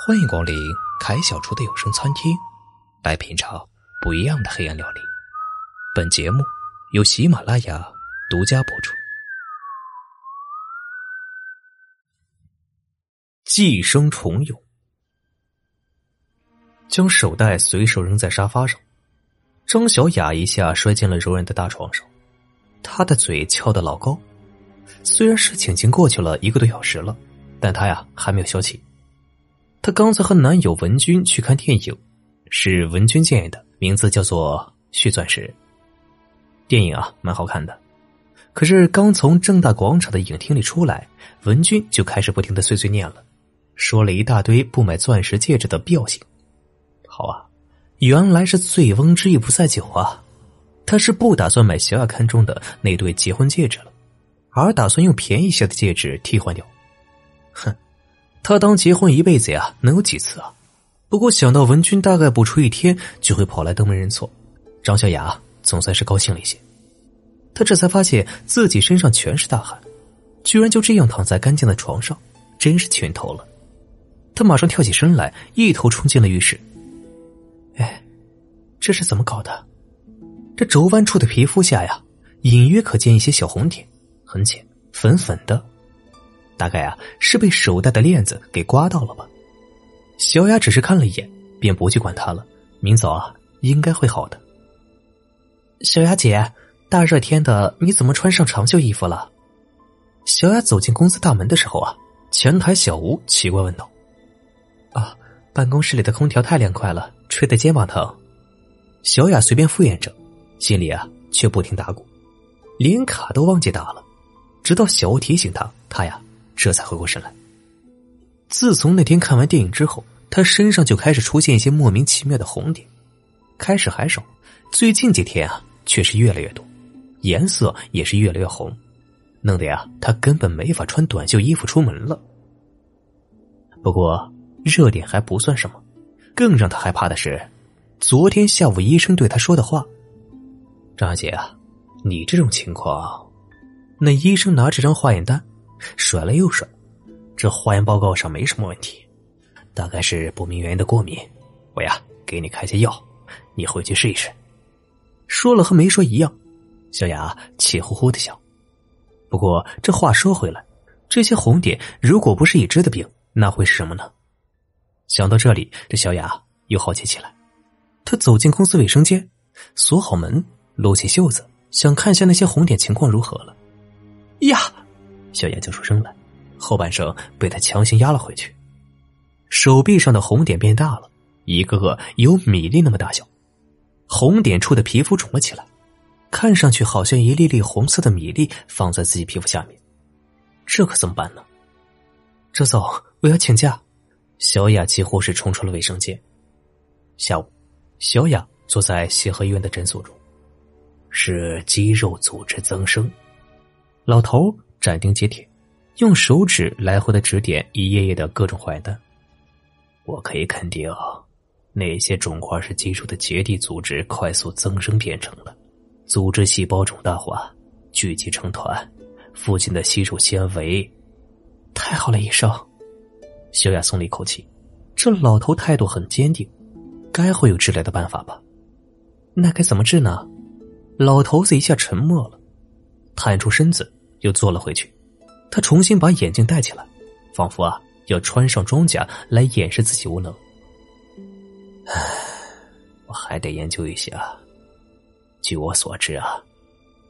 欢迎光临凯小厨的有声餐厅，来品尝不一样的黑暗料理。本节目由喜马拉雅独家播出。寄生虫蛹，将手袋随手扔在沙发上，张小雅一下摔进了柔软的大床上，她的嘴翘得老高。虽然事情已经过去了一个多小时了，但她呀还没有消气。她刚才和男友文军去看电影，是文军建议的，名字叫做《续钻石》。电影啊，蛮好看的。可是刚从正大广场的影厅里出来，文军就开始不停的碎碎念了，说了一大堆不买钻石戒指的必要性。好啊，原来是醉翁之意不在酒啊，他是不打算买小雅看中的那对结婚戒指了，而打算用便宜些的戒指替换掉。哼。他当结婚一辈子呀，能有几次啊？不过想到文君大概不出一天就会跑来登门认错，张小雅总算是高兴了一些。他这才发现自己身上全是大汗，居然就这样躺在干净的床上，真是群头了。他马上跳起身来，一头冲进了浴室。哎，这是怎么搞的？这肘弯处的皮肤下呀，隐约可见一些小红点，很浅，粉粉的。大概啊是被手袋的链子给刮到了吧。小雅只是看了一眼，便不去管他了。明早啊应该会好的。小雅姐，大热天的你怎么穿上长袖衣服了？小雅走进公司大门的时候啊，前台小吴奇怪问道：“啊，办公室里的空调太凉快了，吹得肩膀疼。”小雅随便敷衍着，心里啊却不停打鼓，连卡都忘记打了。直到小吴提醒他，他呀。这才回过神来。自从那天看完电影之后，他身上就开始出现一些莫名其妙的红点，开始还少，最近几天啊却是越来越多，颜色也是越来越红，弄得呀他根本没法穿短袖衣服出门了。不过热点还不算什么，更让他害怕的是，昨天下午医生对他说的话：“张小姐啊，你这种情况……”那医生拿着张化验单。甩了又甩，这化验报告上没什么问题，大概是不明原因的过敏。我呀，给你开些药，你回去试一试。说了和没说一样，小雅气呼呼的笑。不过这话说回来，这些红点如果不是已知的病，那会是什么呢？想到这里，这小雅又好奇起来。她走进公司卫生间，锁好门，撸起袖子，想看一下那些红点情况如何了。呀！小雅叫出声来，后半生被他强行压了回去。手臂上的红点变大了，一个个有米粒那么大小，红点处的皮肤肿了起来，看上去好像一粒粒红色的米粒放在自己皮肤下面。这可怎么办呢？周总，我要请假。小雅几乎是冲出了卫生间。下午，小雅坐在协和医院的诊所中，是肌肉组织增生。老头。斩钉截铁，用手指来回的指点一页页的各种坏蛋。我可以肯定，那些肿块是基础的结缔组织快速增生变成的，组织细胞肿大化，聚集成团，附近的吸收纤维。太好了，医生！小雅松了一口气，这老头态度很坚定，该会有治疗的办法吧？那该怎么治呢？老头子一下沉默了，探出身子。又坐了回去，他重新把眼镜戴起来，仿佛啊要穿上装甲来掩饰自己无能。唉，我还得研究一下。据我所知啊，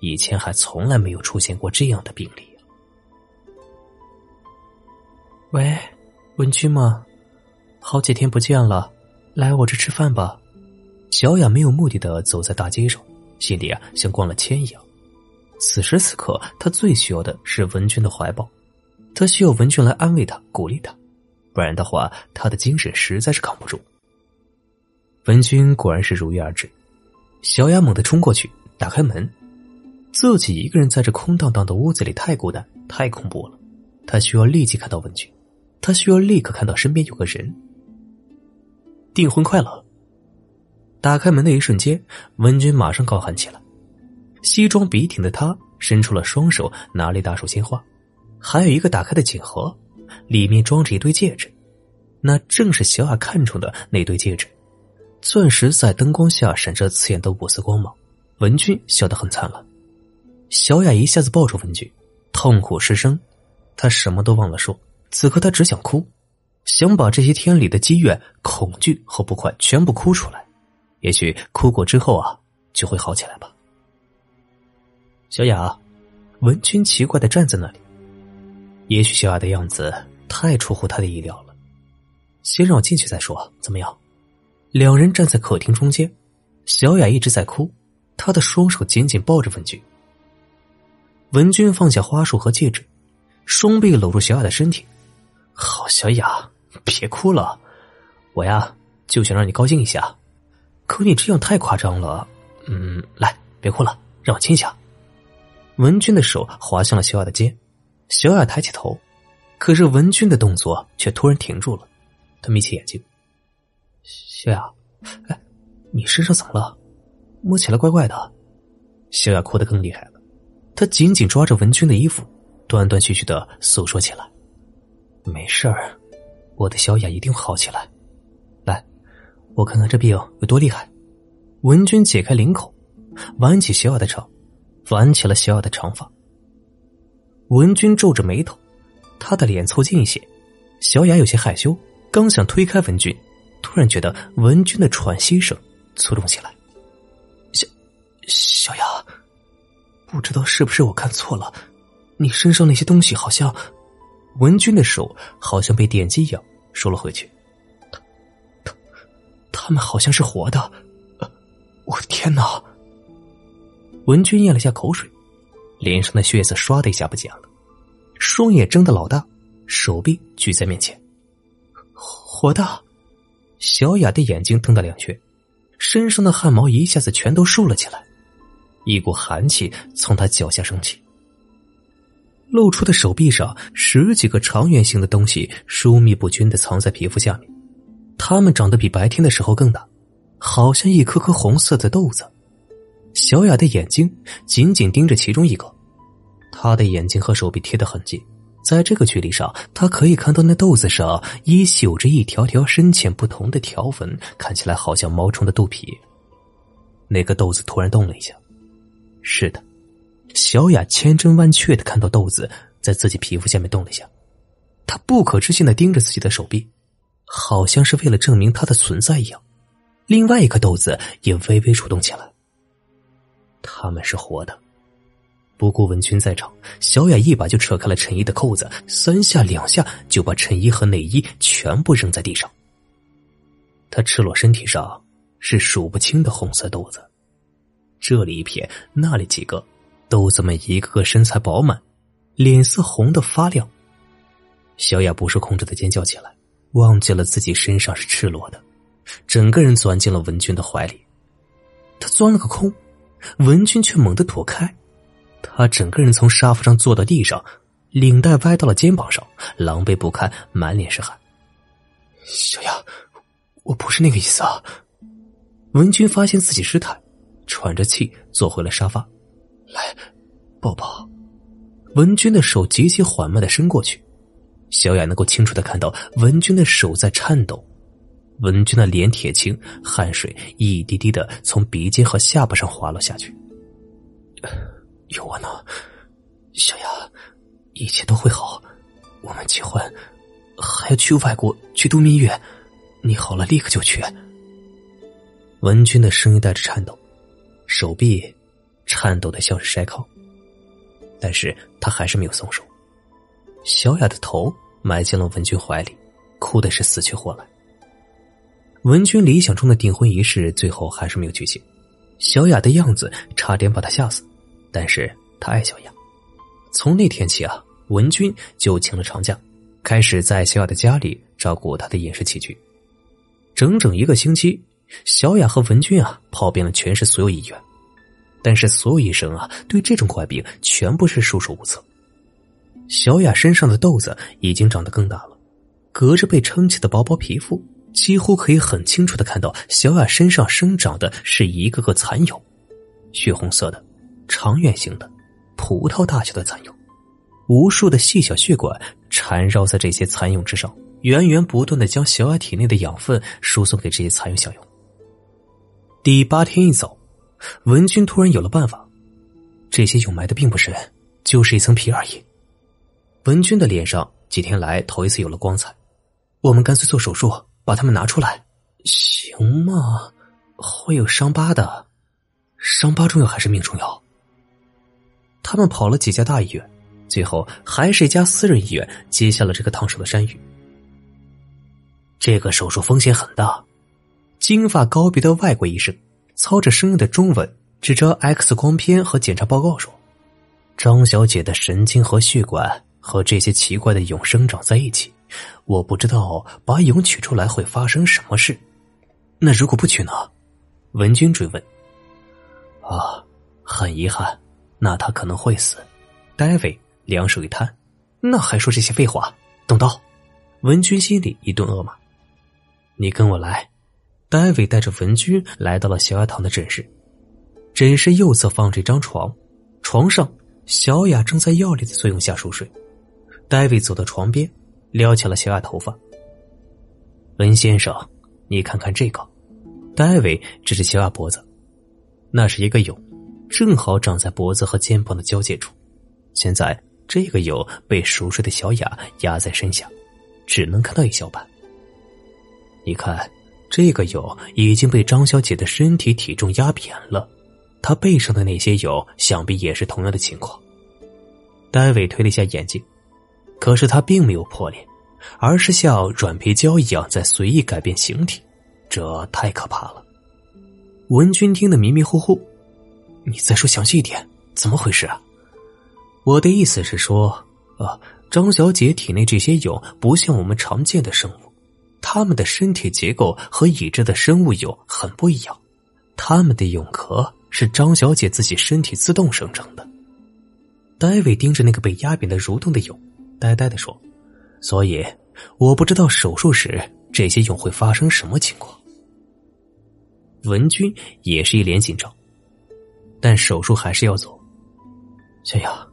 以前还从来没有出现过这样的病例。喂，文君吗？好几天不见了，来我这吃饭吧。小雅没有目的的走在大街上，心里啊像逛了千一样。此时此刻，他最需要的是文君的怀抱，他需要文君来安慰他、鼓励他，不然的话，他的精神实在是扛不住。文君果然是如约而至，小雅猛地冲过去，打开门，自己一个人在这空荡荡的屋子里太孤单、太恐怖了，他需要立即看到文君，他需要立刻看到身边有个人。订婚快乐！打开门的一瞬间，文君马上高喊起来。西装笔挺的他伸出了双手，拿了一大束鲜花，还有一个打开的锦盒，里面装着一对戒指。那正是小雅看中的那对戒指。钻石在灯光下闪着刺眼的五色光芒，文君笑得很灿烂。小雅一下子抱住文君，痛苦失声，她什么都忘了说。此刻她只想哭，想把这些天里的积怨、恐惧和不快全部哭出来。也许哭过之后啊，就会好起来吧。小雅，文君奇怪的站在那里。也许小雅的样子太出乎他的意料了。先让我进去再说，怎么样？两人站在客厅中间，小雅一直在哭，她的双手紧紧抱着文君。文君放下花束和戒指，双臂搂住小雅的身体。好，小雅，别哭了，我呀就想让你高兴一下，可你这样太夸张了。嗯，来，别哭了，让我亲一下。文君的手滑向了小雅的肩，小雅抬起头，可是文君的动作却突然停住了，他眯起眼睛。小雅，哎，你身上怎么了？摸起来怪怪的。小雅哭得更厉害了，她紧紧抓着文君的衣服，断断续续的诉说起来：“没事儿，我的小雅一定会好起来。来，我看看这病有多厉害。”文君解开领口，挽起小雅的长，挽起了小雅的长发。文君皱着眉头，他的脸凑近一些，小雅有些害羞，刚想推开文君。突然觉得文君的喘息声粗重起来，小小雅，不知道是不是我看错了，你身上那些东西好像……文君的手好像被电击一样收了回去，他他他们好像是活的，我的天哪！文君咽了下口水，脸上的血色唰的一下不见了，双眼睁得老大，手臂举在面前，活的。小雅的眼睛瞪大两圈，身上的汗毛一下子全都竖了起来，一股寒气从她脚下升起。露出的手臂上十几个长圆形的东西疏密不均的藏在皮肤下面，它们长得比白天的时候更大，好像一颗颗红色的豆子。小雅的眼睛紧紧盯着其中一个，她的眼睛和手臂贴得很近。在这个距离上，他可以看到那豆子上依稀有着一条条深浅不同的条纹，看起来好像毛虫的肚皮。那个豆子突然动了一下，是的，小雅千真万确的看到豆子在自己皮肤下面动了一下。她不可置信的盯着自己的手臂，好像是为了证明它的存在一样。另外一颗豆子也微微蠕动起来。他们是活的。不顾文君在场，小雅一把就扯开了衬衣的扣子，三下两下就把衬衣和内衣全部扔在地上。她赤裸身体上是数不清的红色豆子，这里一片，那里几个，豆子们一个个身材饱满，脸色红的发亮。小雅不受控制的尖叫起来，忘记了自己身上是赤裸的，整个人钻进了文君的怀里。他钻了个空，文君却猛地躲开。他整个人从沙发上坐到地上，领带歪到了肩膀上，狼狈不堪，满脸是汗。小雅，我不是那个意思啊！文君发现自己失态，喘着气坐回了沙发。来，抱抱。文君的手极其缓慢的伸过去，小雅能够清楚的看到文君的手在颤抖。文君的脸铁青，汗水一滴滴的从鼻尖和下巴上滑落下去。有我呢，小雅，一切都会好。我们结婚，还要去外国去度蜜月。你好了，立刻就去。文君的声音带着颤抖，手臂颤抖的像是筛糠，但是他还是没有松手。小雅的头埋进了文君怀里，哭的是死去活来。文君理想中的订婚仪式最后还是没有举行，小雅的样子差点把他吓死。但是他爱小雅，从那天起啊，文君就请了长假，开始在小雅的家里照顾她的饮食起居。整整一个星期，小雅和文君啊跑遍了全市所有医院，但是所有医生啊对这种怪病全部是束手无策。小雅身上的痘子已经长得更大了，隔着被撑起的薄薄皮肤，几乎可以很清楚的看到小雅身上生长的是一个个蚕蛹，血红色的。长圆形的，葡萄大小的蚕蛹，无数的细小血管缠绕在这些蚕蛹之上，源源不断的将小雅体内的养分输送给这些蚕蛹享用。第八天一早，文君突然有了办法，这些蛹埋的并不深，就是一层皮而已。文君的脸上几天来头一次有了光彩，我们干脆做手术把它们拿出来，行吗？会有伤疤的，伤疤重要还是命重要？他们跑了几家大医院，最后还是一家私人医院接下了这个烫手的山芋。这个手术风险很大。金发高鼻的外国医生操着生硬的中文，指着 X 光片和检查报告说：“张小姐的神经和血管和这些奇怪的蛹生长在一起，我不知道把蛹取出来会发生什么事。那如果不取呢？”文君追问。“啊，很遗憾，那他可能会死。”戴维两手一摊，“那还说这些废话？动刀！”文君心里一顿恶骂。“你跟我来。”戴维带着文君来到了小雅躺的诊室，诊室右侧放着一张床，床上小雅正在药力的作用下熟睡。戴维走到床边，撩起了小雅头发。文先生，你看看这个。戴维指着小雅脖子，那是一个蛹，正好长在脖子和肩膀的交界处。现在这个蛹被熟睡的小雅压在身下，只能看到一小半。你看。这个蛹已经被张小姐的身体体重压扁了，她背上的那些蛹想必也是同样的情况。戴维推了一下眼镜，可是它并没有破裂，而是像软皮胶一样在随意改变形体，这太可怕了。文君听得迷迷糊糊，你再说详细一点，怎么回事啊？我的意思是说，啊，张小姐体内这些蛹不像我们常见的生物。它们的身体结构和已知的生物蛹很不一样，它们的蛹壳是张小姐自己身体自动生成的。戴维盯着那个被压扁的蠕动的蛹，呆呆的说：“所以我不知道手术时这些蛹会发生什么情况。”文君也是一脸紧张，但手术还是要做。小雅，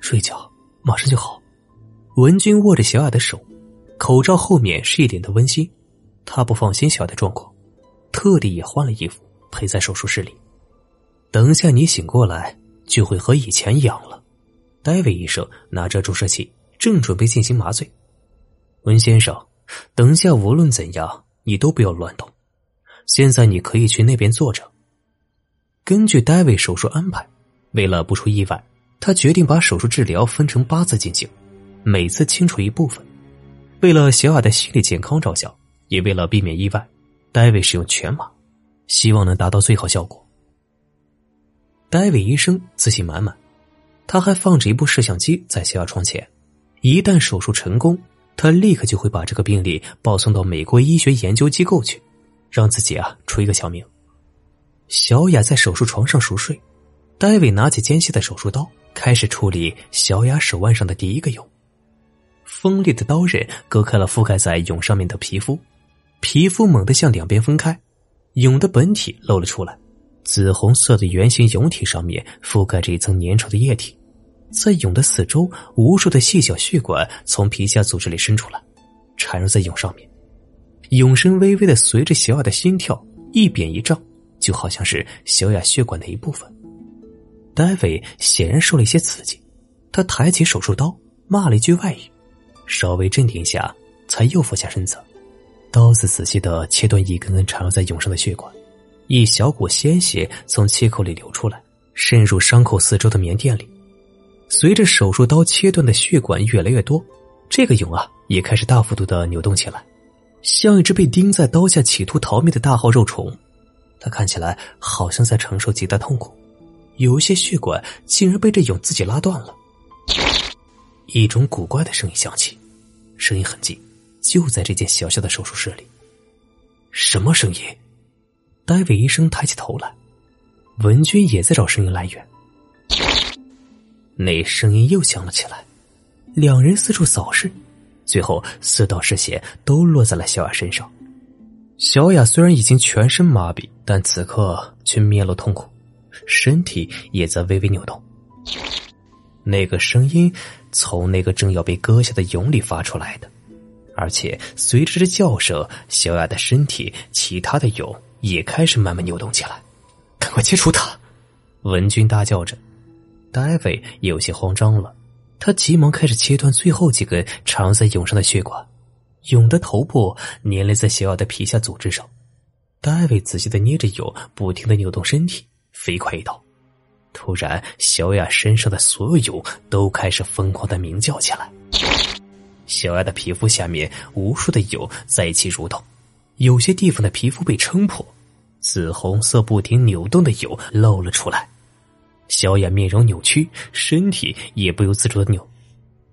睡觉，马上就好。文君握着小雅的手。口罩后面是一脸的温馨，他不放心小雅的状况，特地也换了衣服陪在手术室里。等一下你醒过来就会和以前一样了。戴维医生拿着注射器，正准备进行麻醉。温先生，等下无论怎样你都不要乱动。现在你可以去那边坐着。根据戴维手术安排，为了不出意外，他决定把手术治疗分成八次进行，每次清除一部分。为了小雅的心理健康着想，也为了避免意外，戴维使用全麻，希望能达到最好效果。戴维医生自信满满，他还放着一部摄像机在小雅床前，一旦手术成功，他立刻就会把这个病例报送到美国医学研究机构去，让自己啊出一个小名。小雅在手术床上熟睡，戴维拿起尖细的手术刀，开始处理小雅手腕上的第一个蛹。锋利的刀刃割开了覆盖在蛹上面的皮肤，皮肤猛地向两边分开，蛹的本体露了出来。紫红色的圆形蛹体上面覆盖着一层粘稠的液体，在蛹的四周，无数的细小血管从皮下组织里伸出来，缠绕在蛹上面。蛹身微微的随着小雅的心跳一扁一胀，就好像是小雅血管的一部分。戴维显然受了一些刺激，他抬起手术刀，骂了一句外语。稍微镇定下，才又俯下身子，刀子仔细的切断一根根缠绕在蛹上的血管，一小股鲜血从切口里流出来，渗入伤口四周的棉垫里。随着手术刀切断的血管越来越多，这个蛹啊也开始大幅度的扭动起来，像一只被钉在刀下企图逃命的大号肉虫。它看起来好像在承受极大痛苦，有一些血管竟然被这蛹自己拉断了。一种古怪的声音响起。声音很近，就在这间小小的手术室里。什么声音？戴维医生抬起头来，文君也在找声音来源。那声音又响了起来，两人四处扫视，最后四道视线都落在了小雅身上。小雅虽然已经全身麻痹，但此刻却面露痛苦，身体也在微微扭动。那个声音。从那个正要被割下的蛹里发出来的，而且随着这叫声，小雅的身体其他的蛹也开始慢慢扭动起来。赶快切除它！文君大叫着。戴维有些慌张了，他急忙开始切断最后几根缠在蛹上的血管。蛹的头部粘连在小雅的皮下组织上。戴维仔细的捏着蛹，不停的扭动身体，飞快一刀。突然，小雅身上的所有蛹都开始疯狂的鸣叫起来。小雅的皮肤下面无数的蛹在一起蠕动，有些地方的皮肤被撑破，紫红色不停扭动的蛹露了出来。小雅面容扭曲，身体也不由自主的扭，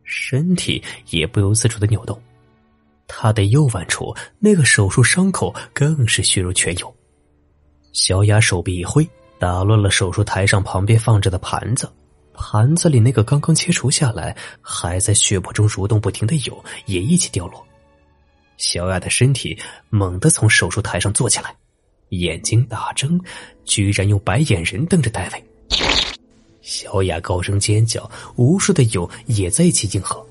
身体也不由自主的扭动。她的右腕处那个手术伤口更是血肉全有。小雅手臂一挥，打乱了手术台上旁边放着的盘子。盘子里那个刚刚切除下来、还在血泊中蠕动不停的蛹也一起掉落。小雅的身体猛地从手术台上坐起来，眼睛大睁，居然用白眼人瞪着戴维。小雅高声尖叫，无数的蛹也在一起应和。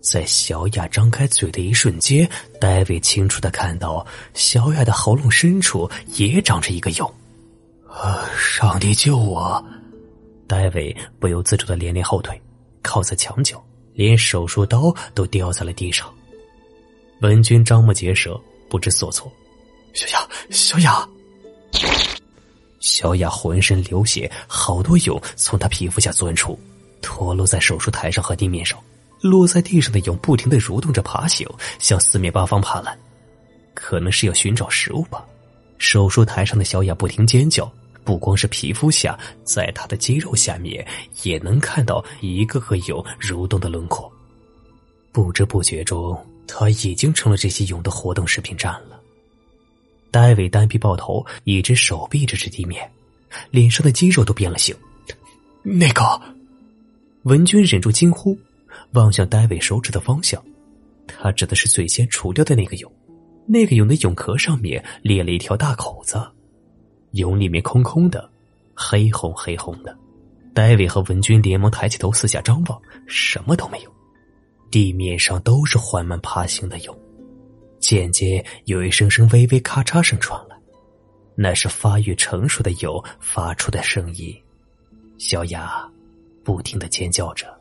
在小雅张开嘴的一瞬间，戴维清楚的看到小雅的喉咙深处也长着一个蛹。啊！上帝救我！戴维不由自主的连连后退，靠在墙角，连手术刀都掉在了地上。文君张目结舌，不知所措。小雅，小雅，小雅浑身流血，好多蛹从她皮肤下钻出，脱落在手术台上和地面上。落在地上的蛹不停的蠕动着爬行，向四面八方爬来，可能是要寻找食物吧。手术台上的小雅不停尖叫。不光是皮肤下，在她的肌肉下面也能看到一个个蛹蠕动的轮廓。不知不觉中，他已经成了这些蛹的活动食品站了。戴维单臂抱头，一只手臂支持地面，脸上的肌肉都变了形。那个，文君忍住惊呼，望向戴维手指的方向，他指的是最先除掉的那个蛹。那个蛹的蛹壳上面裂了一条大口子。蛹里面空空的，黑红黑红的。戴维和文君连忙抬起头四下张望，什么都没有。地面上都是缓慢爬行的蛹。渐渐有一声声微微咔嚓声传来，那是发育成熟的蛹发出的声音。小雅不停的尖叫着。